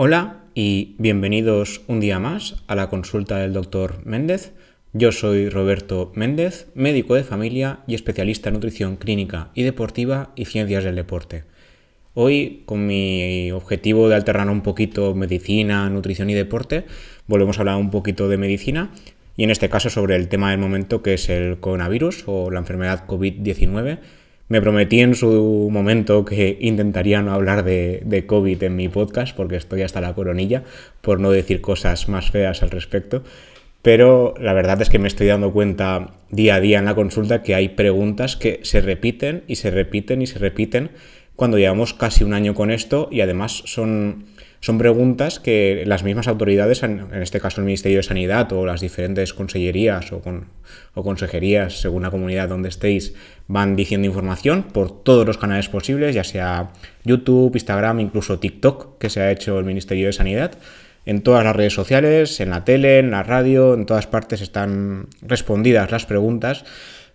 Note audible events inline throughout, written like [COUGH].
Hola y bienvenidos un día más a la consulta del doctor Méndez. Yo soy Roberto Méndez, médico de familia y especialista en nutrición clínica y deportiva y ciencias del deporte. Hoy, con mi objetivo de alternar un poquito medicina, nutrición y deporte, volvemos a hablar un poquito de medicina y en este caso sobre el tema del momento que es el coronavirus o la enfermedad COVID-19 me prometí en su momento que intentaría no hablar de, COVID en mi podcast, porque estoy hasta la coronilla, por no decir cosas más feas al respecto. Pero la verdad es que me estoy dando cuenta día a día en la consulta que hay preguntas que se repiten y se repiten y se repiten cuando llevamos casi un año con esto y además son son preguntas que las mismas autoridades, en este caso el Ministerio de Sanidad o las diferentes consellerías o, consejerías, según la comunidad donde estéis, van diciendo información por todos los canales posibles, ya sea YouTube, Instagram, incluso TikTok, que se ha hecho el Ministerio de Sanidad. En todas las redes sociales, en la tele, en la radio, en todas partes están respondidas las preguntas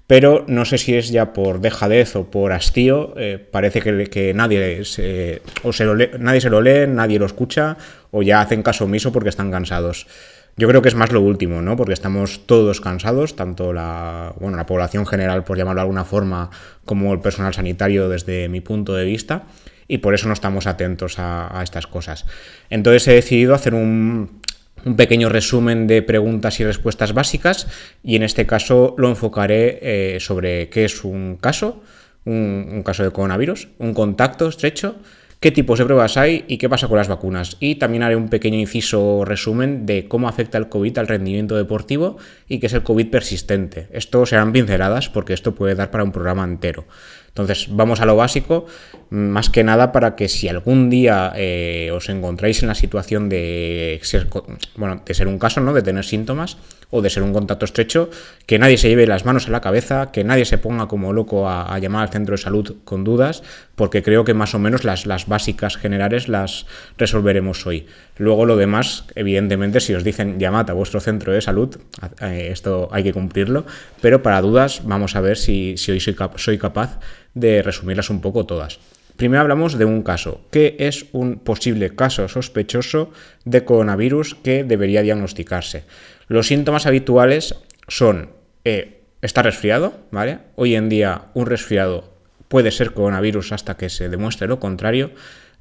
pero no sé si es ya por dejadez o por hastío, eh, parece que, nadie, se, o se lo lee, nadie se lo lee, nadie lo escucha, o ya hacen caso omiso porque están cansados. Yo creo que es más lo último, ¿no? Porque estamos todos cansados, tanto la, bueno, la población general, por llamarlo de alguna forma, como el personal sanitario desde mi punto de vista, y por eso no estamos atentos a estas cosas. Entonces he decidido hacer un, un pequeño resumen de preguntas y respuestas básicas y en este caso lo enfocaré eh, sobre qué es un caso, un, caso de coronavirus, un contacto estrecho, qué tipos de pruebas hay y qué pasa con las vacunas. Y también haré un pequeño inciso resumen de cómo afecta el COVID al rendimiento deportivo y qué es el COVID persistente. Esto serán pinceladas porque esto puede dar para un programa entero. Entonces, vamos a lo básico, más que nada para que si algún día eh, os encontráis en la situación de ser, bueno, de ser un caso, ¿no? De tener síntomas o de ser un contacto estrecho, que nadie se lleve las manos a la cabeza, que nadie se ponga como loco a, llamar al centro de salud con dudas, porque creo que más o menos las, las básicas generales las resolveremos hoy. Luego lo demás, evidentemente, si os dicen llamad a vuestro centro de salud, esto hay que cumplirlo, pero para dudas vamos a ver si, si hoy soy, soy capaz de resumirlas un poco todas. Primero hablamos de un caso, que es un posible caso sospechoso de coronavirus que debería diagnosticarse. Los síntomas habituales son eh, estar resfriado, ¿vale? Hoy en día un resfriado puede ser coronavirus hasta que se demuestre lo contrario.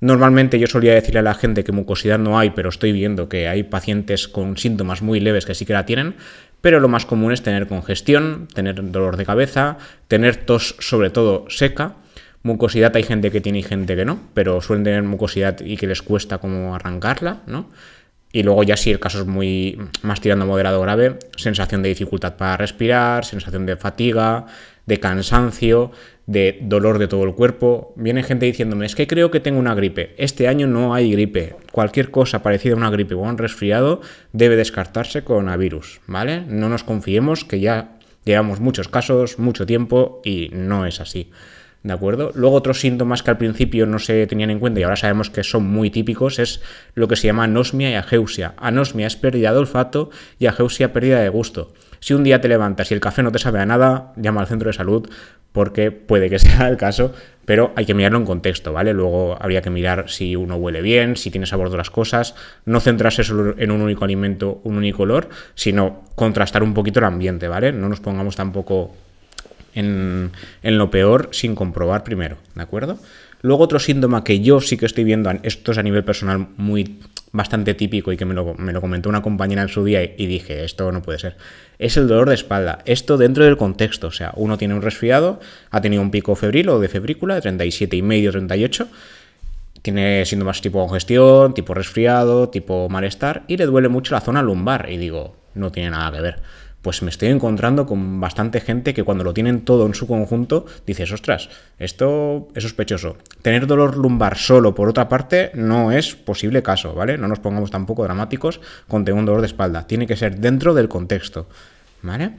Normalmente yo solía decirle a la gente que mucosidad no hay, pero estoy viendo que hay pacientes con síntomas muy leves que sí que la tienen, pero lo más común es tener congestión, tener dolor de cabeza, tener tos sobre todo seca. Mucosidad hay gente que tiene y gente que no, pero suelen tener mucosidad y que les cuesta como arrancarla, ¿no? Y luego ya si el caso es muy más tirando moderado grave, sensación de dificultad para respirar, sensación de fatiga, de cansancio, de dolor de todo el cuerpo. Viene gente diciéndome, es que creo que tengo una gripe. Este año no hay gripe. Cualquier cosa parecida a una gripe o a un resfriado debe descartarse con virus, ¿vale? No nos confiemos que ya llevamos muchos casos, mucho tiempo y no es así. ¿De acuerdo? Luego otros síntomas que al principio no se tenían en cuenta y ahora sabemos que son muy típicos es lo que se llama anosmia y ageusia. Anosmia es pérdida de olfato y ageusia pérdida de gusto. Si un día te levantas y el café no te sabe a nada, llama al centro de salud porque puede que [LAUGHS] sea el caso, pero hay que mirarlo en contexto, ¿vale? Luego habría que mirar si uno huele bien, si tiene sabor de las cosas, no centrarse solo en un único alimento, un único olor, sino contrastar un poquito el ambiente, ¿vale? No nos pongamos tampoco en, lo peor sin comprobar primero, ¿de acuerdo? Luego otro síntoma que yo sí que estoy viendo, esto es a nivel personal muy bastante típico y que me lo, me lo comentó una compañera en su día y, dije, esto no puede ser, es el dolor de espalda. Esto dentro del contexto, o sea, uno tiene un resfriado, ha tenido un pico febril o de febrícula de 37,5, 38, tiene síntomas tipo congestión, tipo resfriado, tipo malestar y le duele mucho la zona lumbar y digo, no tiene nada que ver pues me estoy encontrando con bastante gente que cuando lo tienen todo en su conjunto, dices, ostras, esto es sospechoso. Tener dolor lumbar solo, por otra parte, no es posible caso, ¿vale? No nos pongamos tampoco dramáticos con tener un dolor de espalda. Tiene que ser dentro del contexto, ¿vale?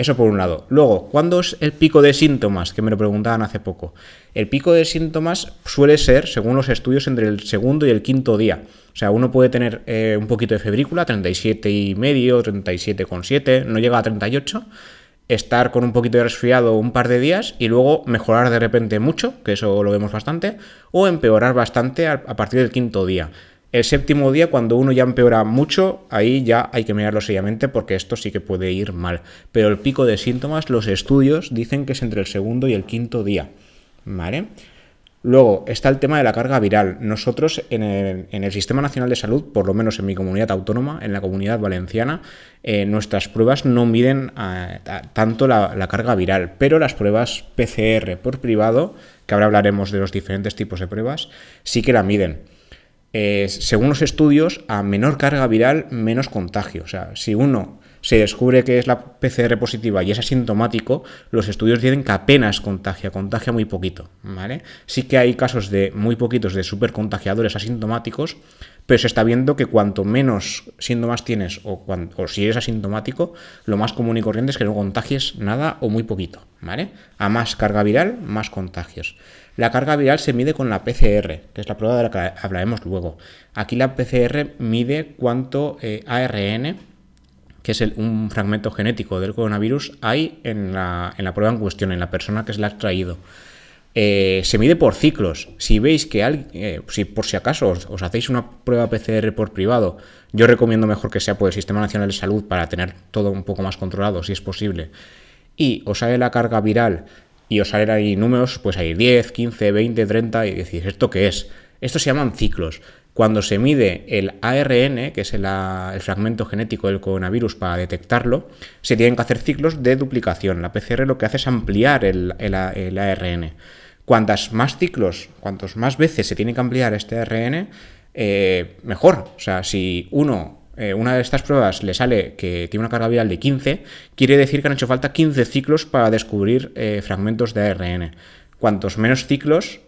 Eso por un lado. Luego, ¿cuándo es el pico de síntomas? Que me lo preguntaban hace poco. El pico de síntomas suele ser, según los estudios, entre el segundo y el quinto día. O sea, uno puede tener eh, un poquito de febrícula, 37 y medio, 37,7, no llega a 38, estar con un poquito de resfriado un par de días y luego mejorar de repente mucho, que eso lo vemos bastante, o empeorar bastante a, partir del quinto día. El séptimo día, cuando uno ya empeora mucho, ahí ya hay que mirarlo seriamente porque esto sí que puede ir mal. Pero el pico de síntomas, los estudios dicen que es entre el segundo y el quinto día. ¿Vale? Luego está el tema de la carga viral. Nosotros en el, Sistema Nacional de Salud, por lo menos en mi comunidad autónoma, en la comunidad valenciana, eh, nuestras pruebas no miden eh, tanto la, carga viral, pero las pruebas PCR por privado, que ahora hablaremos de los diferentes tipos de pruebas, sí que la miden. Eh, según los estudios, a menor carga viral, menos contagio. O sea, si uno se descubre que es la PCR positiva y es asintomático, los estudios dicen que apenas contagia, contagia muy poquito, ¿vale? Sí que hay casos de muy poquitos de supercontagiadores asintomáticos, pero se está viendo que cuanto menos síntomas tienes o, o, si eres asintomático, lo más común y corriente es que no contagies nada o muy poquito, ¿vale? A más carga viral, más contagios. La carga viral se mide con la PCR, que es la prueba de la que hablaremos luego. Aquí la PCR mide cuánto eh, ARN, que es un fragmento genético del coronavirus, hay en la, prueba en cuestión, en la persona que se la ha extraído. Eh, se mide por ciclos. Si veis que alguien, eh, si por si acaso os, hacéis una prueba PCR por privado, yo recomiendo mejor que sea por el Sistema Nacional de Salud para tener todo un poco más controlado, si es posible. Y os sale la carga viral y os salen ahí números, pues hay 10, 15, 20, 30 y decís, ¿esto qué es? Estos se llaman ciclos. Cuando se mide el ARN, que es el, fragmento genético del coronavirus, para detectarlo, se tienen que hacer ciclos de duplicación. La PCR lo que hace es ampliar el, ARN. Cuantas más ciclos, cuantas más veces se tiene que ampliar este ARN, eh, mejor. O sea, si uno, eh, una de estas pruebas le sale que tiene una carga viral de 15, quiere decir que han hecho falta 15 ciclos para descubrir eh, fragmentos de ARN. Cuantos menos ciclos,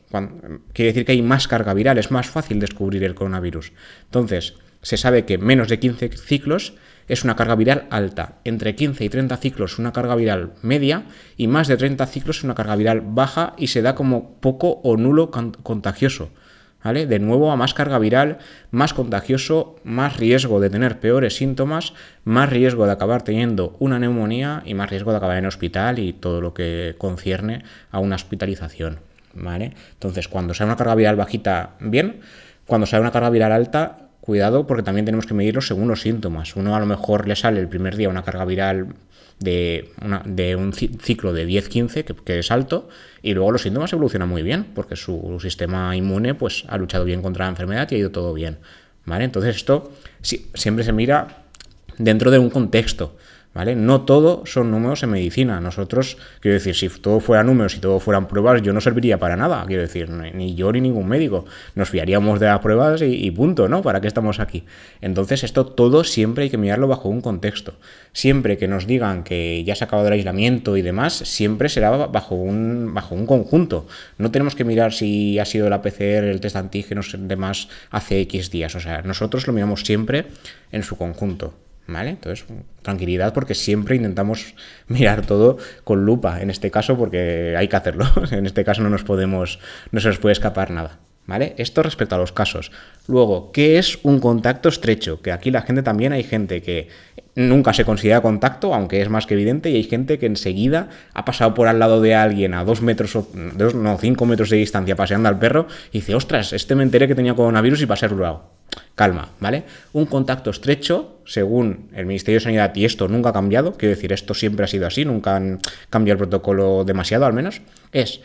quiere decir que hay más carga viral, es más fácil descubrir el coronavirus. Entonces, se sabe que menos de 15 ciclos es una carga viral alta, entre 15 y 30 ciclos una carga viral media y más de 30 ciclos una carga viral baja y se da como poco o nulo contagioso. ¿Vale? De nuevo a más carga viral, más contagioso, más riesgo de tener peores síntomas, más riesgo de acabar teniendo una neumonía y más riesgo de acabar en hospital y todo lo que concierne a una hospitalización. ¿vale? Entonces, cuando sea una carga viral bajita, bien. Cuando sea una carga viral alta, cuidado porque también tenemos que medirlo según los síntomas. Uno a lo mejor le sale el primer día una carga viral de, de un ciclo de 10-15, que, es alto, y luego los síntomas evolucionan muy bien, porque su sistema inmune pues, ha luchado bien contra la enfermedad y ha ido todo bien. ¿vale? Entonces esto siempre se mira dentro de un contexto. ¿Vale? No todo son números en medicina. Nosotros, quiero decir, si todo fuera números y todo fueran pruebas, yo no serviría para nada, quiero decir, ni yo ni ningún médico. Nos fiaríamos de las pruebas y, punto, ¿no? ¿Para qué estamos aquí? Entonces, esto todo siempre hay que mirarlo bajo un contexto. Siempre que nos digan que ya se ha acabado el aislamiento y demás, siempre será bajo un, bajo un conjunto. No tenemos que mirar si ha sido la PCR, el test de antígenos demás hace X días. O sea, nosotros lo miramos siempre en su conjunto. ¿Vale? Entonces, tranquilidad porque siempre intentamos [LAUGHS] mirar todo con lupa, en este caso porque hay que hacerlo, [LAUGHS] en este caso no nos podemos, no se nos puede escapar nada. ¿Vale? Esto respecto a los casos. Luego, ¿qué es un contacto estrecho? Que aquí la gente también hay gente que nunca se considera contacto, aunque es más que evidente, y hay gente que enseguida ha pasado por al lado de alguien a dos metros, o dos, no, cinco metros de distancia paseando al perro y dice, ostras, este me enteré que tenía coronavirus y pasé rurado calma, ¿vale? Un contacto estrecho, según el Ministerio de Sanidad, y esto nunca ha cambiado, quiero decir, esto siempre ha sido así, nunca han cambiado el protocolo demasiado al menos, es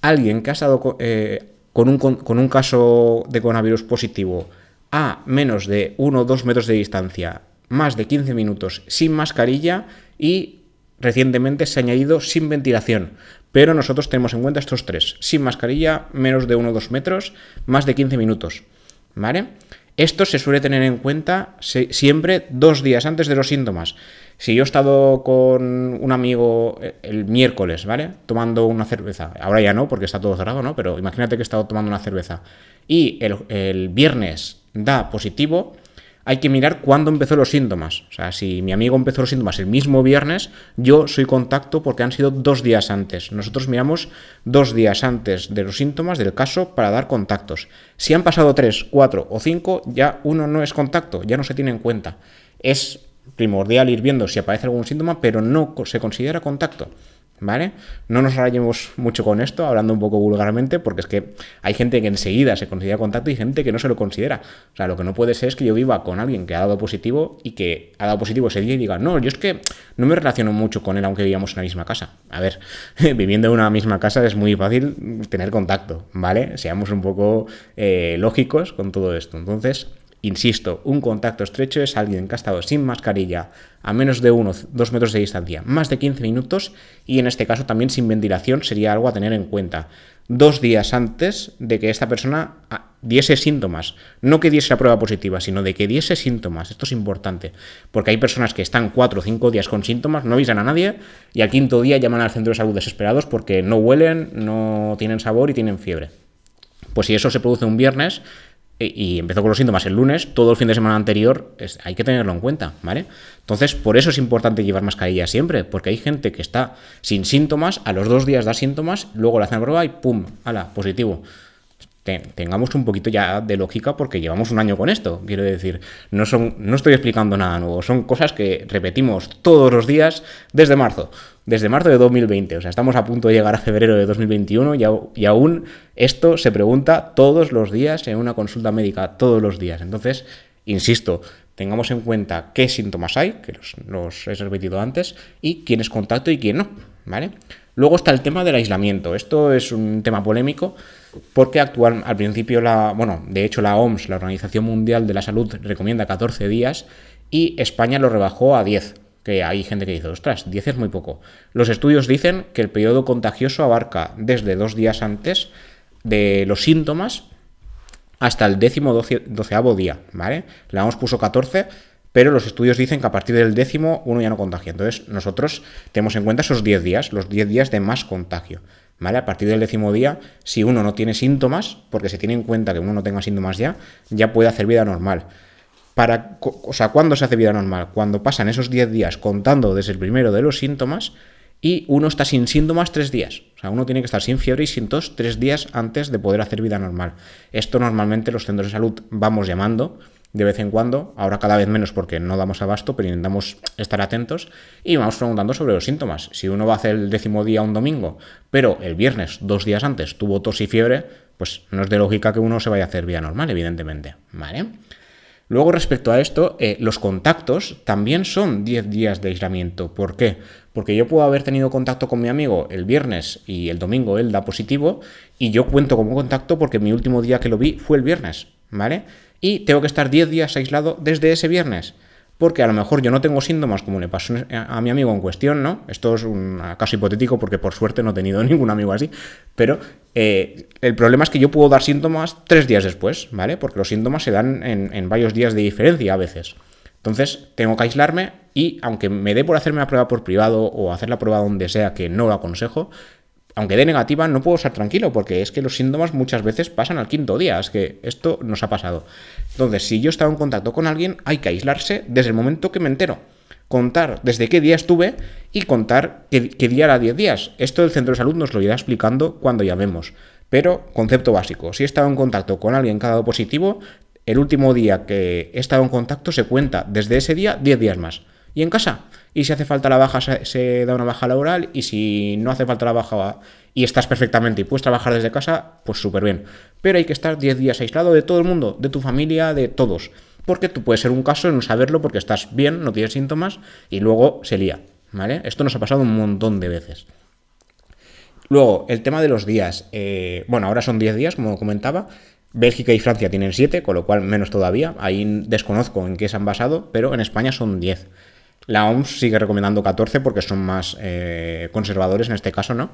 alguien que ha estado eh, con, un, con un caso de coronavirus positivo a menos de 1 o 2 metros de distancia, más de 15 minutos sin mascarilla y recientemente se ha añadido sin ventilación. Pero nosotros tenemos en cuenta estos tres. Sin mascarilla, menos de 1 o 2 metros, más de 15 minutos. ¿Vale? Esto se suele tener en cuenta siempre dos días antes de los síntomas. Si yo he estado con un amigo eh, el miércoles, ¿vale? Tomando una cerveza, ahora ya no, porque está todo cerrado, ¿no? Pero imagínate que he estado tomando una cerveza y el, el viernes da positivo, hay que mirar cuándo empezó los síntomas. O sea, si mi amigo empezó los síntomas el mismo viernes, yo soy contacto porque han sido dos días antes. Nosotros miramos dos días antes de los síntomas del caso para dar contactos. Si han pasado tres, cuatro o cinco, ya uno no es contacto, ya no se tiene en cuenta. Es primordial ir viendo si aparece algún síntoma, pero no se considera contacto. ¿Vale? No nos rayemos mucho con esto, hablando un poco vulgarmente, porque es que hay gente que enseguida se considera contacto y gente que no se lo considera. O sea, lo que no puede ser es que yo viva con alguien que ha dado positivo y que ha dado positivo ese día y diga, no, yo es que no me relaciono mucho con él aunque vivamos en la misma casa. A ver, [LAUGHS] viviendo en una misma casa es muy fácil tener contacto, ¿vale? Seamos un poco eh, lógicos con todo esto. Entonces, Insisto, un contacto estrecho es alguien que ha estado sin mascarilla a menos de 1 2 metros de distancia, más de 15 minutos y en este caso también sin ventilación sería algo a tener en cuenta. Dos días antes de que esta persona ah, diese síntomas, no que diese la prueba positiva, sino de que diese síntomas. Esto es importante, porque hay personas que están 4 o 5 días con síntomas, no avisan a nadie y al quinto día llaman al centro de salud desesperados porque no huelen, no tienen sabor y tienen fiebre. Pues si eso se produce un viernes, y empezó con los síntomas el lunes, todo el fin de semana anterior hay que tenerlo en cuenta, ¿vale? Entonces, por eso es importante llevar mascarilla siempre, porque hay gente que está sin síntomas, a los dos días da síntomas, luego le hacen la prueba y ¡pum! ¡Hala! Positivo tengamos un poquito ya de lógica porque llevamos un año con esto. Quiero decir, no, son, no estoy explicando nada nuevo, son cosas que repetimos todos los días desde marzo, desde marzo de 2020. O sea, estamos a punto de llegar a febrero de 2021 y, y aún esto se pregunta todos los días en una consulta médica, todos los días. Entonces, insisto, tengamos en cuenta qué síntomas hay, que los, he repetido antes, y quién es contacto y quién no. ¿Vale? Luego está el tema del aislamiento. Esto es un tema polémico porque actual, al principio, la, bueno, de hecho la OMS, la Organización Mundial de la Salud, recomienda 14 días y España lo rebajó a 10. Que hay gente que dice, ostras, 10 es muy poco. Los estudios dicen que el periodo contagioso abarca desde dos días antes de los síntomas hasta el décimo doceavo día, ¿vale? La OMS puso 14, pero los estudios dicen que a partir del décimo uno ya no contagia. Entonces nosotros tenemos en cuenta esos 10 días, los 10 días de más contagio. ¿Vale? A partir del décimo día, si uno no tiene síntomas, porque se tiene en cuenta que uno no tenga síntomas ya, ya puede hacer vida normal. Para, o sea, ¿cuándo se hace vida normal? Cuando pasan esos 10 días contando desde el primero de los síntomas y uno está sin síntomas 3 días. O sea, uno tiene que estar sin fiebre y sin tos 3 días antes de poder hacer vida normal. Esto normalmente los centros de salud vamos llamando de vez en cuando, ahora cada vez menos porque no damos abasto, pero intentamos estar atentos y vamos preguntando sobre los síntomas. Si uno va a hacer el décimo día un domingo, pero el viernes, dos días antes, tuvo tos y fiebre, pues no es de lógica que uno se vaya a hacer vía normal, evidentemente. ¿Vale? Luego, respecto a esto, eh, los contactos también son 10 días de aislamiento. ¿Por qué? Porque yo puedo haber tenido contacto con mi amigo el viernes y el domingo él da positivo y yo cuento como contacto porque mi último día que lo vi fue el viernes, ¿vale? y tengo que estar 10 días aislado desde ese viernes. Porque a lo mejor yo no tengo síntomas como le pasó a mi amigo en cuestión, ¿no? Esto es un caso hipotético porque por suerte no he tenido [LAUGHS] ningún amigo así. Pero eh, el problema es que yo puedo dar síntomas tres días después, ¿vale? Porque los síntomas se dan en, en varios días de diferencia a veces. Entonces tengo que aislarme y aunque me dé por hacerme la prueba por privado o hacer la prueba donde sea que no lo aconsejo, aunque dé negativa, no puedo estar tranquilo porque es que los síntomas muchas veces pasan al quinto día. Es que esto nos ha pasado. Entonces, si yo estaba en contacto con alguien, hay que aislarse desde el momento que me entero. Contar desde qué día estuve y contar qué, día era 10 días. Esto el centro de salud nos lo irá explicando cuando llamemos. Pero, concepto básico, si he estado en contacto con alguien que ha dado positivo, el último día que he estado en contacto se cuenta desde ese día 10 días más. Y en casa, y si hace falta la baja se, da una baja laboral y si no hace falta la baja y estás perfectamente y puedes trabajar desde casa, pues súper bien. Pero hay que estar 10 días aislado de todo el mundo, de tu familia, de todos. Porque tú puedes ser un caso en no saberlo porque estás bien, no tienes síntomas y luego se lía. ¿Vale? Esto nos ha pasado un montón de veces. Luego, el tema de los días. Eh, bueno, ahora son 10 días, como comentaba. Bélgica y Francia tienen 7, con lo cual menos todavía. Ahí desconozco en qué se han basado, pero en España son 10. La OMS sigue recomendando 14 porque son más eh, conservadores en este caso, ¿no?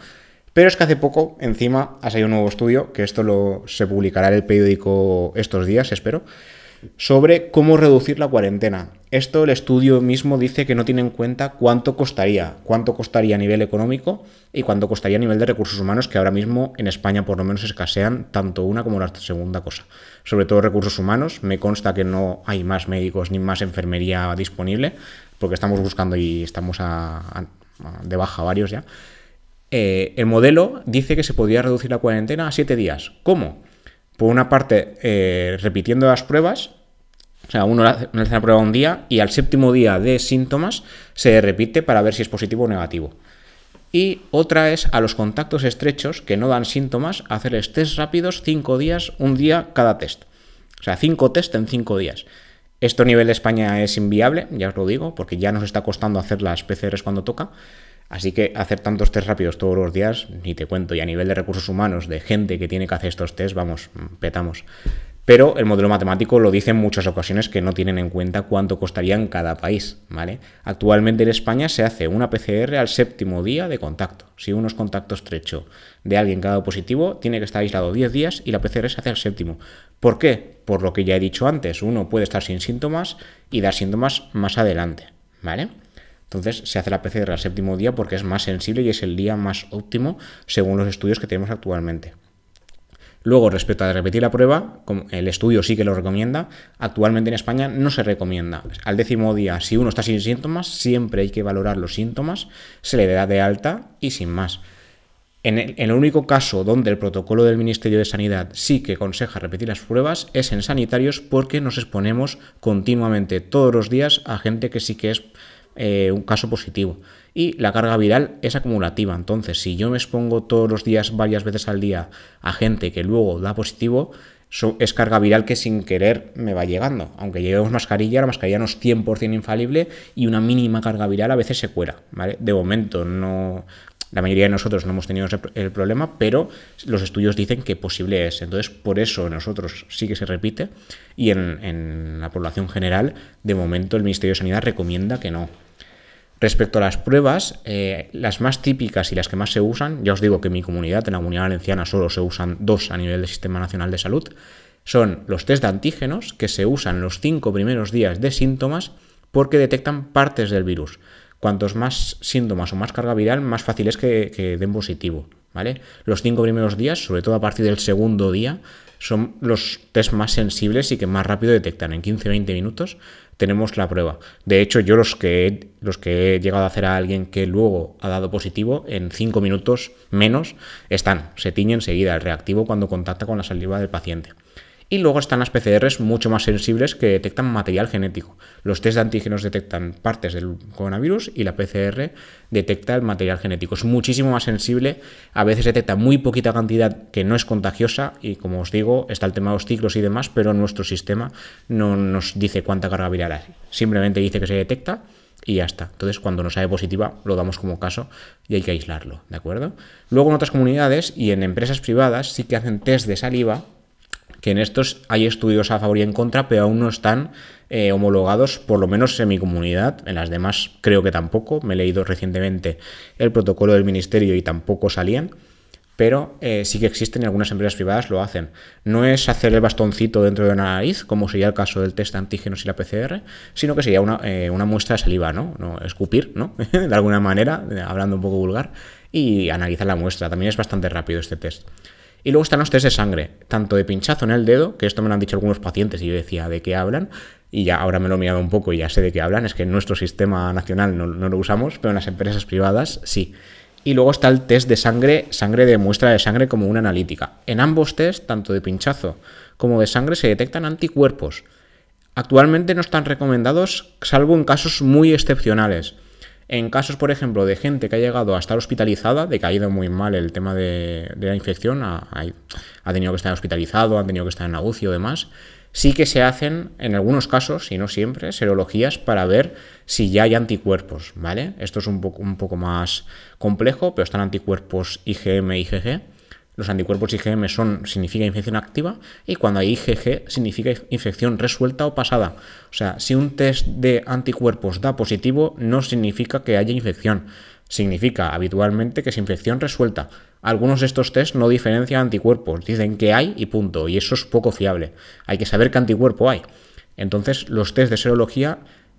Pero es que hace poco, encima, ha salido un nuevo estudio, que esto lo, se publicará en el periódico estos días, espero, sobre cómo reducir la cuarentena. Esto el estudio mismo dice que no tiene en cuenta cuánto costaría, cuánto costaría a nivel económico y cuánto costaría a nivel de recursos humanos, que ahora mismo en España por lo menos escasean tanto una como la segunda cosa. Sobre todo recursos humanos, me consta que no hay más médicos ni más enfermería disponible, porque estamos buscando y estamos de baja varios ya. Eh, el modelo dice que se podría reducir la cuarentena a siete días. ¿Cómo? Por una parte, eh, repitiendo las pruebas, o sea, uno hace una prueba un día y al séptimo día de síntomas se repite para ver si es positivo o negativo. Y otra es a los contactos estrechos que no dan síntomas, hacerles test rápidos cinco días, un día cada test. O sea, cinco test en cinco días. Esto a nivel de España es inviable, ya os lo digo, porque ya nos está costando hacer las PCRs cuando toca. Así que hacer tantos test rápidos todos los días, ni te cuento. Y a nivel de recursos humanos, de gente que tiene que hacer estos test, vamos, petamos. Pero el modelo matemático lo dice en muchas ocasiones que no tienen en cuenta cuánto costaría en cada país, ¿vale? Actualmente en España se hace una PCR al séptimo día de contacto. Si uno es contacto estrecho de alguien que ha dado positivo, tiene que estar aislado 10 días y la PCR se hace al séptimo. ¿Por qué? Por lo que ya he dicho antes, uno puede estar sin síntomas y dar síntomas más adelante, ¿vale? Entonces se hace la PCR al séptimo día porque es más sensible y es el día más óptimo según los estudios que tenemos actualmente. Luego, respecto a repetir la prueba, el estudio sí que lo recomienda, actualmente en España no se recomienda. Al décimo día, si uno está sin síntomas, siempre hay que valorar los síntomas, se le da de alta y sin más. En el, único caso donde el protocolo del Ministerio de Sanidad sí que aconseja repetir las pruebas es en sanitarios porque nos exponemos continuamente todos los días a gente que sí que es eh, un caso positivo. Y la carga viral es acumulativa. Entonces, si yo me expongo todos los días, varias veces al día, a gente que luego da positivo, es carga viral que sin querer me va llegando. Aunque llevemos mascarilla, la mascarilla no es 100% infalible y una mínima carga viral a veces se cuela. De momento no... La mayoría de nosotros no hemos tenido el problema, pero los estudios dicen que posible es. Entonces, por eso nosotros sí que se repite y en, en la población general, de momento el Ministerio de Sanidad recomienda que no. Respecto a las pruebas, eh, las más típicas y las que más se usan, ya os digo que en mi comunidad, en la comunidad valenciana, solo se usan dos a nivel del Sistema Nacional de Salud, son los test de antígenos, que se usan los cinco primeros días de síntomas porque detectan partes del virus. Cuantos más síntomas o más carga viral, más fácil es que, den positivo. ¿vale? Los cinco primeros días, sobre todo a partir del segundo día, son los test más sensibles y que más rápido detectan. En 15-20 minutos tenemos la prueba. De hecho, yo los que, he, los que he llegado a hacer a alguien que luego ha dado positivo, en 5 minutos menos están, se tiñe enseguida el reactivo cuando contacta con la saliva del paciente. Y luego están las PCRs mucho más sensibles que detectan material genético. Los test de antígenos detectan partes del coronavirus y la PCR detecta el material genético. Es muchísimo más sensible, a veces detecta muy poquita cantidad que no es contagiosa y como os digo, está el tema de los ciclos y demás, pero nuestro sistema no nos dice cuánta carga viral hay. Simplemente dice que se detecta y ya está. Entonces, cuando nos sale positiva, lo damos como caso y hay que aislarlo, ¿de acuerdo? Luego en otras comunidades y en empresas privadas sí que hacen test de saliva que en estos hay estudios a favor y en contra, pero aún no están eh, homologados, por lo menos en mi comunidad. En las demás creo que tampoco. Me he leído recientemente el protocolo del ministerio y tampoco salían. Pero eh, sí que existen y algunas empresas privadas lo hacen. No es hacer el bastoncito dentro de una nariz, como sería el caso del test de antígenos y la PCR, sino que sería una, eh, una muestra de saliva, ¿no? ¿no? Escupir, ¿no? [LAUGHS] de alguna manera, hablando un poco vulgar, y analizar la muestra. También es bastante rápido este test. Y luego están los test de sangre, tanto de pinchazo en el dedo, que esto me lo han dicho algunos pacientes y yo decía de qué hablan, y ya ahora me lo he mirado un poco y ya sé de qué hablan, es que en nuestro sistema nacional no, lo usamos, pero en las empresas privadas sí. Y luego está el test de sangre, sangre de muestra de sangre como una analítica. En ambos test, tanto de pinchazo como de sangre, se detectan anticuerpos. Actualmente no están recomendados, salvo en casos muy excepcionales. En casos, por ejemplo, de gente que ha llegado a estar hospitalizada, de que ha ido muy mal el tema de, la infección, ha, tenido que estar hospitalizado, ha tenido que estar en agucio y demás, sí que se hacen, en algunos casos, y no siempre, serologías para ver si ya hay anticuerpos, ¿vale? Esto es un poco, un poco más complejo, pero están anticuerpos IgM IgG los anticuerpos IgM son, significa infección activa y cuando hay IgG significa infección resuelta o pasada. O sea, si un test de anticuerpos da positivo, no significa que haya infección. Significa habitualmente que es infección resuelta. Algunos de estos test no diferencian anticuerpos, dicen que hay y punto, y eso es poco fiable. Hay que saber qué anticuerpo hay. Entonces, los test de serología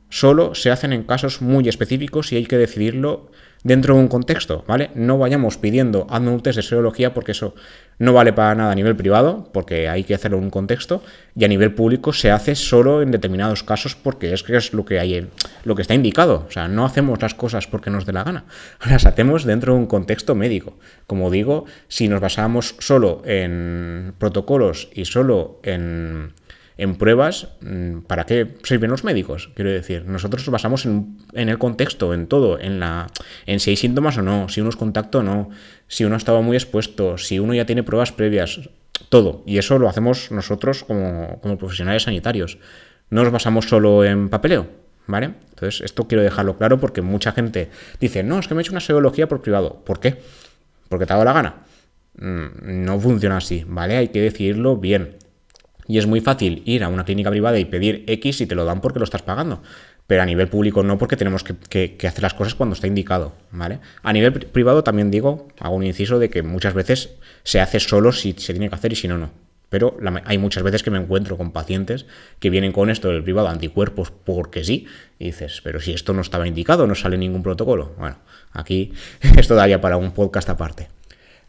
solo se hacen en casos muy específicos y hay que decidirlo dentro de un contexto, ¿vale? No vayamos pidiendo hazme de serología porque eso no vale para nada a nivel privado, porque hay que hacerlo en un contexto, y a nivel público se hace solo en determinados casos porque es que es lo que hay, lo que está indicado. O sea, no hacemos las cosas porque nos dé la gana, [LAUGHS] las hacemos dentro de un contexto médico. Como digo, si nos basamos solo en protocolos y solo en en pruebas, mm, ¿para qué sirven los médicos? Quiero decir, nosotros nos basamos en, el contexto, en todo, en, la, en si hay síntomas o no, si uno es contacto o no, si uno ha estado muy expuesto, si uno ya tiene pruebas previas, todo. Y eso lo hacemos nosotros como, como profesionales sanitarios. No nos basamos solo en papeleo, ¿vale? Entonces, esto quiero dejarlo claro porque mucha gente dice, no, es que me he hecho una serología por privado. ¿Por qué? Porque te ha dado la gana. Mm, no funciona así, ¿vale? Hay que decidirlo bien. Y es muy fácil ir a una clínica privada y pedir X y te lo dan porque lo estás pagando. Pero a nivel público no, porque tenemos que, hacer las cosas cuando está indicado, ¿vale? A nivel privado también digo, hago un inciso de que muchas veces se hace solo si se tiene que hacer y si no, no. Pero hay muchas veces que me encuentro con pacientes que vienen con esto del privado anticuerpos porque sí, y dices, pero si esto no estaba indicado, no sale ningún protocolo. Bueno, aquí [LAUGHS] esto daría para un podcast aparte.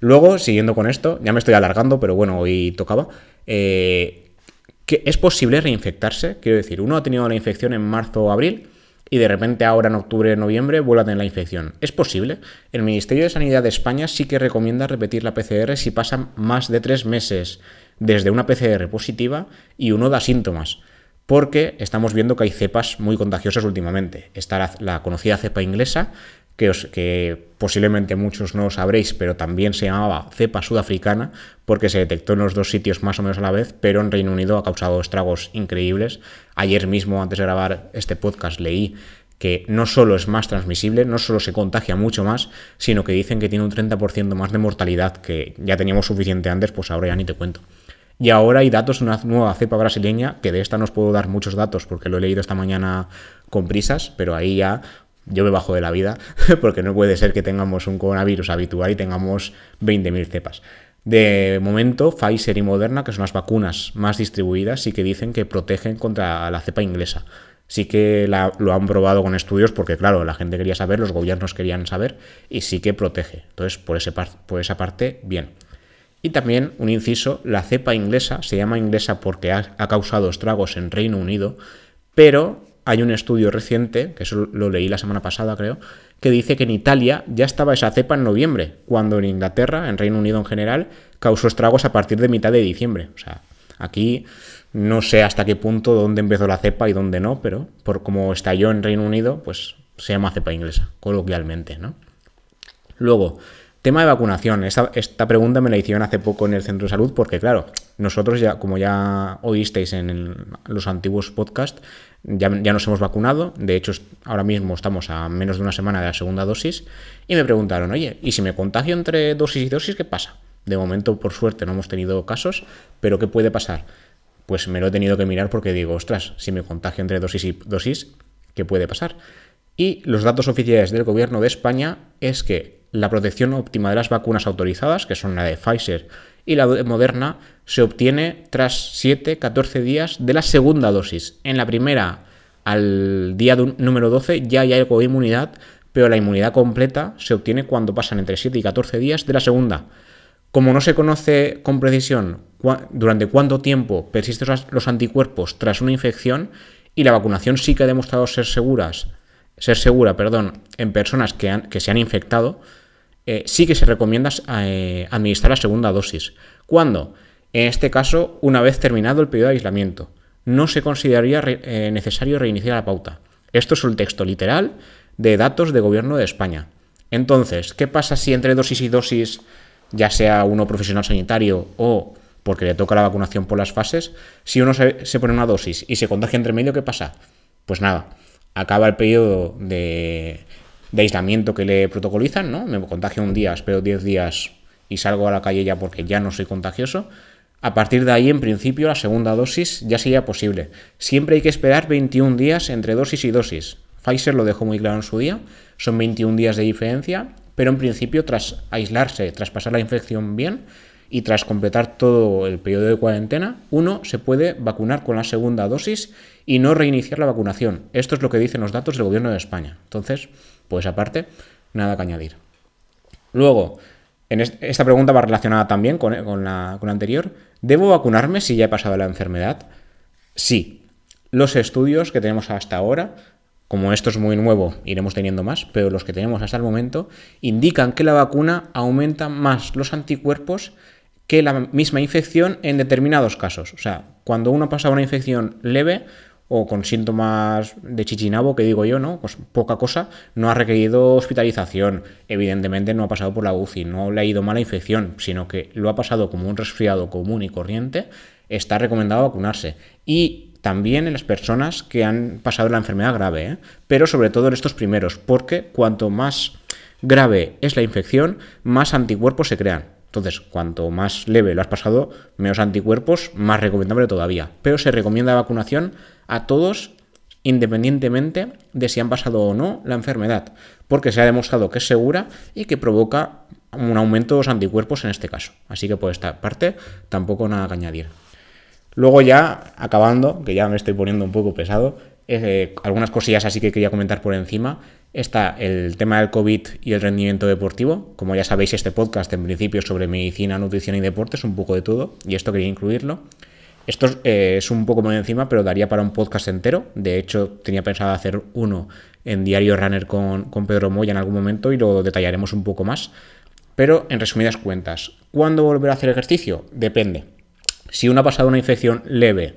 Luego, siguiendo con esto, ya me estoy alargando, pero bueno, hoy tocaba. Eh, que es posible reinfectarse. Quiero decir, uno ha tenido la infección en marzo o abril y de repente ahora en octubre o noviembre vuelve a tener la infección. ¿Es posible? El Ministerio de Sanidad de España sí que recomienda repetir la PCR si pasan más de tres meses desde una PCR positiva y uno da síntomas. Porque estamos viendo que hay cepas muy contagiosas últimamente. Está la conocida cepa inglesa, que, que posiblemente muchos no sabréis, pero también se llamaba cepa sudafricana, porque se detectó en los dos sitios más o menos a la vez, pero en Reino Unido ha causado estragos increíbles. Ayer mismo, antes de grabar este podcast, leí que no solo es más transmisible, no solo se contagia mucho más, sino que dicen que tiene un 30% más de mortalidad, que ya teníamos suficiente antes, pues ahora ya ni te cuento. Y ahora hay datos de una nueva cepa brasileña, que de esta no os puedo dar muchos datos porque lo he leído esta mañana con prisas, pero ahí ya yo me bajo de la vida [LAUGHS] porque no puede ser que tengamos un coronavirus habitual y tengamos 20.000 cepas. De momento, Pfizer y Moderna, que son las vacunas más distribuidas, sí que dicen que protegen contra la cepa inglesa. Sí que lo han probado con estudios porque, claro, la gente quería saber, los gobiernos querían saber y sí que protege. Entonces, por, ese por esa parte, bien. Y también, un inciso, la cepa inglesa se llama inglesa porque ha causado estragos en Reino Unido, pero hay un estudio reciente, que eso lo leí la semana pasada creo, que dice que en Italia ya estaba esa cepa en noviembre, cuando en Inglaterra, en Reino Unido en general, causó estragos a partir de mitad de diciembre. O sea, aquí no sé hasta qué punto dónde empezó la cepa y dónde no, pero por como estalló en Reino Unido, pues se llama cepa inglesa, coloquialmente, ¿no? Luego, tema de vacunación. Esta, esta pregunta me la hicieron hace poco en el centro de salud porque, claro, nosotros ya, como ya oísteis en los antiguos podcasts, ya, nos hemos vacunado, de hecho ahora mismo estamos a menos de una semana de la segunda dosis, y me preguntaron, oye, ¿y si me contagio entre dosis y dosis, qué pasa? De momento, por suerte, no hemos tenido casos, pero ¿qué puede pasar? Pues me lo he tenido que mirar porque digo, ostras, si me contagio entre dosis y dosis, ¿qué puede pasar? Y los datos oficiales del gobierno de España es que la protección óptima de las vacunas autorizadas, que son la de Pfizer y la de Moderna se obtiene tras 7-14 días de la segunda dosis. En la primera, al día número 12, ya hay algo de inmunidad, pero la inmunidad completa se obtiene cuando pasan entre 7 y 14 días de la segunda. Como no se conoce con precisión durante cuánto tiempo persisten los anticuerpos tras una infección y la vacunación sí que ha demostrado ser seguras, ser segura, perdón, en personas que, que se han infectado, eh, sí que se recomienda eh, administrar la segunda dosis. ¿Cuándo? En este caso, una vez terminado el periodo de aislamiento. No se consideraría eh, necesario reiniciar la pauta. Esto es el texto literal de datos de gobierno de España. Entonces, ¿qué pasa si entre dosis y dosis, ya sea uno profesional sanitario o porque le toca la vacunación por las fases, si uno se, se pone una dosis y se contagia entre medio, ¿qué pasa? Pues nada, acaba el periodo de aislamiento que le protocolizan, ¿no? Me contagio un día, espero 10 días y salgo a la calle ya porque ya no soy contagioso. A partir de ahí, en principio, la segunda dosis ya sería posible. Siempre hay que esperar 21 días entre dosis y dosis. Pfizer lo dejó muy claro en su día, son 21 días de diferencia, pero en principio, tras aislarse, tras pasar la infección bien y tras completar todo el periodo de cuarentena, uno se puede vacunar con la segunda dosis y no reiniciar la vacunación. Esto es lo que dicen los datos del gobierno de España. Entonces, pues aparte, nada que añadir. Luego, esta pregunta va relacionada también con, la, con la anterior. ¿Debo vacunarme si ya he pasado la enfermedad? Sí. Los estudios que tenemos hasta ahora, como esto es muy nuevo, iremos teniendo más, pero los que tenemos hasta el momento, indican que la vacuna aumenta más los anticuerpos que la misma infección en determinados casos. O sea, Cuando uno pasa una infección leve o con síntomas de chichinabo, que digo yo, ¿no? Pues poca cosa, no ha requerido hospitalización, evidentemente no ha pasado por la UCI, no le ha ido mala infección, sino que lo ha pasado como un resfriado común y corriente, está recomendado vacunarse. Y también en las personas que han pasado la enfermedad grave, ¿eh? pero sobre todo en estos primeros, porque cuanto más grave es la infección, más anticuerpos se crean. Entonces, cuanto más leve lo has pasado, menos anticuerpos, más recomendable todavía. Pero se recomienda vacunación a todos independientemente de si han pasado o no la enfermedad, porque se ha demostrado que es segura y que provoca un aumento de los anticuerpos en este caso. Así que por esta parte tampoco nada que añadir. Luego ya, acabando, que ya me estoy poniendo un poco pesado, eh, algunas cosillas así que quería comentar por encima. Está el tema del COVID y el rendimiento deportivo. Como ya sabéis, este podcast en principio es sobre medicina, nutrición y deportes, un poco de todo, y esto quería incluirlo. Esto eh, es un poco por encima, pero daría para un podcast entero. De hecho, tenía pensado hacer uno en Diario Runner con, con Pedro Moya en algún momento y lo detallaremos un poco más. Pero en resumidas cuentas, ¿cuándo volver a hacer ejercicio? Depende. Si uno ha pasado una infección leve,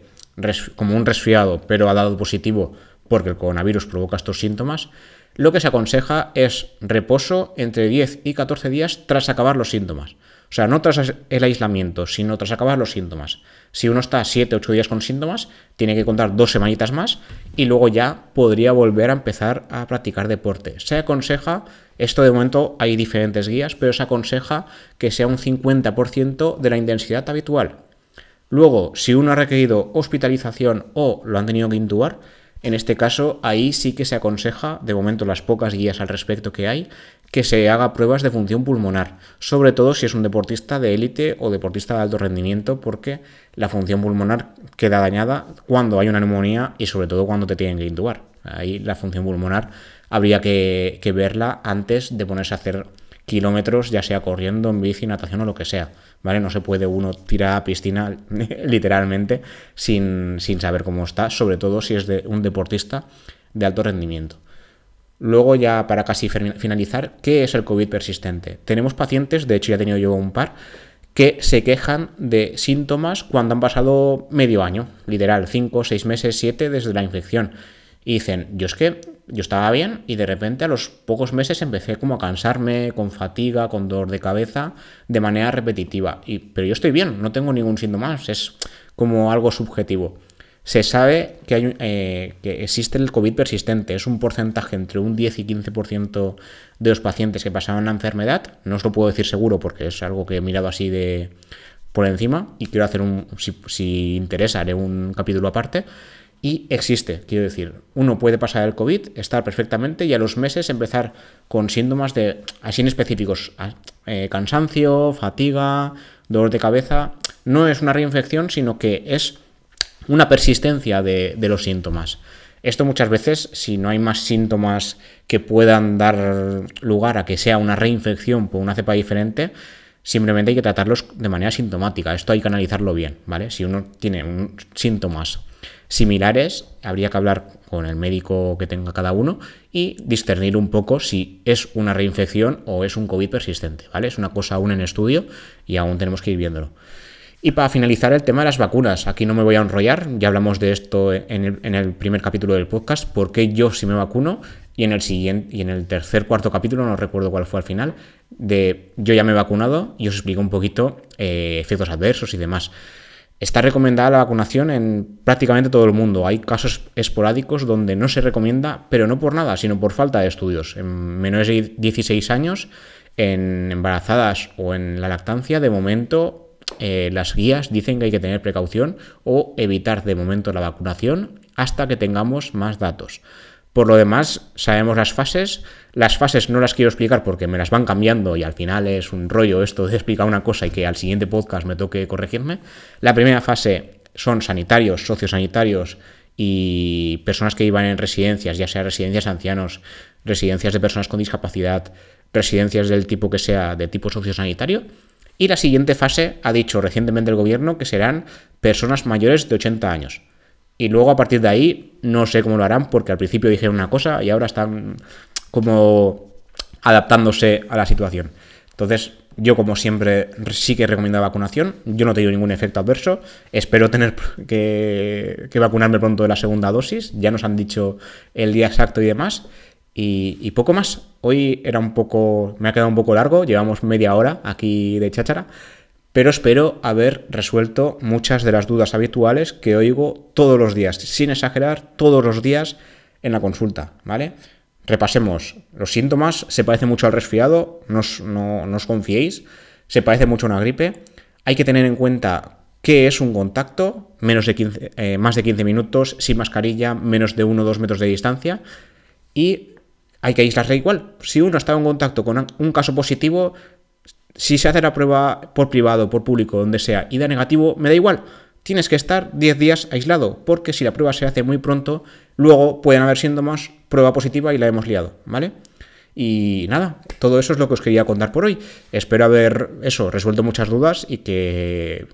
como un resfriado, pero ha dado positivo porque el coronavirus provoca estos síntomas, lo que se aconseja es reposo entre 10 y 14 días tras acabar los síntomas. O sea, no tras el aislamiento, sino tras acabar los síntomas. Si uno está 7, 8 días con síntomas, tiene que contar dos semanitas más y luego ya podría volver a empezar a practicar deporte. Se aconseja, esto de momento hay diferentes guías, pero se aconseja que sea un 50% de la intensidad habitual. Luego, si uno ha requerido hospitalización o lo han tenido que intubar, en este caso, ahí sí que se aconseja, de momento las pocas guías al respecto que hay, que se haga pruebas de función pulmonar, sobre todo si es un deportista de élite o deportista de alto rendimiento, porque la función pulmonar queda dañada cuando hay una neumonía y sobre todo cuando te tienen que intubar. Ahí la función pulmonar habría que, que verla antes de ponerse a hacer kilómetros, ya sea corriendo, en bici, natación o lo que sea. ¿Vale? No se puede uno tirar a piscina [LAUGHS] literalmente sin, sin saber cómo está, sobre todo si es de un deportista de alto rendimiento. Luego ya para casi finalizar, ¿qué es el COVID persistente? Tenemos pacientes, de hecho ya he tenido yo un par, que se quejan de síntomas cuando han pasado medio año, literal, 5, 6 meses, 7 desde la infección. Y dicen, yo es que yo estaba bien y de repente a los pocos meses empecé como a cansarme, con fatiga, con dolor de cabeza, de manera repetitiva. Y, pero yo estoy bien, no tengo ningún síntoma es como algo subjetivo. Se sabe que, hay, eh, que existe el COVID persistente, es un porcentaje entre un 10 y 15% de los pacientes que pasaban la enfermedad. No os lo puedo decir seguro porque es algo que he mirado así de por encima y quiero hacer un, si, si interesa, haré un capítulo aparte y existe, quiero decir, uno puede pasar el COVID, estar perfectamente y a los meses empezar con síntomas de así específicos, eh, cansancio, fatiga, dolor de cabeza. No es una reinfección, sino que es una persistencia de, de los síntomas. Esto muchas veces, si no hay más síntomas que puedan dar lugar a que sea una reinfección por una cepa diferente, simplemente hay que tratarlos de manera sintomática. Esto hay que analizarlo bien, ¿vale? Si uno tiene síntomas similares, habría que hablar con el médico que tenga cada uno y discernir un poco si es una reinfección o es un COVID persistente, ¿vale? Es una cosa aún en estudio y aún tenemos que ir viéndolo. Y para finalizar el tema de las vacunas, aquí no me voy a enrollar, ya hablamos de esto en el, primer capítulo del podcast, por qué yo sí me vacuno, y en el siguiente, y en el tercer, cuarto capítulo, no recuerdo cuál fue al final, de yo ya me he vacunado y os explico un poquito eh, efectos adversos y demás. Está recomendada la vacunación en prácticamente todo el mundo. Hay casos esporádicos donde no se recomienda, pero no por nada, sino por falta de estudios. En menores de 16 años, en embarazadas o en la lactancia, de momento eh, las guías dicen que hay que tener precaución o evitar de momento la vacunación hasta que tengamos más datos. Por lo demás, sabemos las fases. Las fases no las quiero explicar porque me las van cambiando y al final es un rollo esto de explicar una cosa y que al siguiente podcast me toque corregirme. La primera fase son sanitarios, sociosanitarios y personas que iban en residencias, ya sea residencias de ancianos, residencias de personas con discapacidad, residencias del tipo que sea de tipo sociosanitario. Y la siguiente fase ha dicho recientemente el gobierno que serán personas mayores de 80 años. Y luego a partir de ahí no sé cómo lo harán porque al principio dijeron una cosa y ahora están como adaptándose a la situación. Entonces Yo, como siempre, sí que recomiendo vacunación. Yo no he tenido ningún efecto adverso. Espero tener que, que vacunarme pronto de la segunda dosis. Ya nos han dicho el día exacto y demás. Y, poco más. Hoy era un poco. Me ha quedado un poco largo. Llevamos media hora aquí de cháchara. Pero espero haber resuelto muchas de las dudas habituales que oigo todos los días, sin exagerar, todos los días en la consulta, ¿vale? Repasemos. Los síntomas se parece mucho al resfriado, no os, confiéis, se parece mucho a una gripe. Hay que tener en cuenta qué es un contacto, menos de eh, más de 15 minutos, sin mascarilla, menos de 1 o 2 metros de distancia. Y hay que aislarse igual. Si uno está en contacto con un caso positivo, si se hace la prueba por privado, por público, donde sea, y da negativo, me da igual. Tienes que estar 10 días aislado, porque si la prueba se hace muy pronto, luego pueden haber síntomas, prueba positiva y la hemos liado, ¿vale? Y nada, todo eso es lo que os quería contar por hoy. Espero haber eso, resuelto muchas dudas y que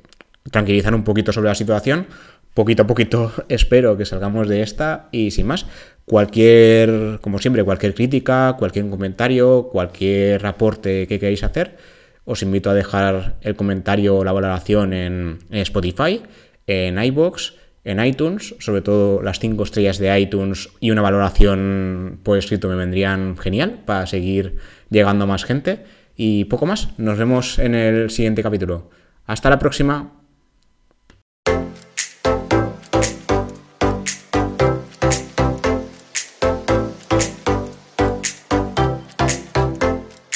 tranquilizar un poquito sobre la situación. Poquito a poquito [LAUGHS] espero que salgamos de esta y sin más, Cualquier, como siempre, cualquier crítica, cualquier comentario, cualquier aporte que queráis hacer, os invito a dejar el comentario o la valoración en, Spotify, en iBox, en iTunes, sobre todo las 5 estrellas de iTunes y una valoración por escrito me vendrían genial para seguir llegando a más gente. Y poco más, nos vemos en el siguiente capítulo. Hasta la próxima.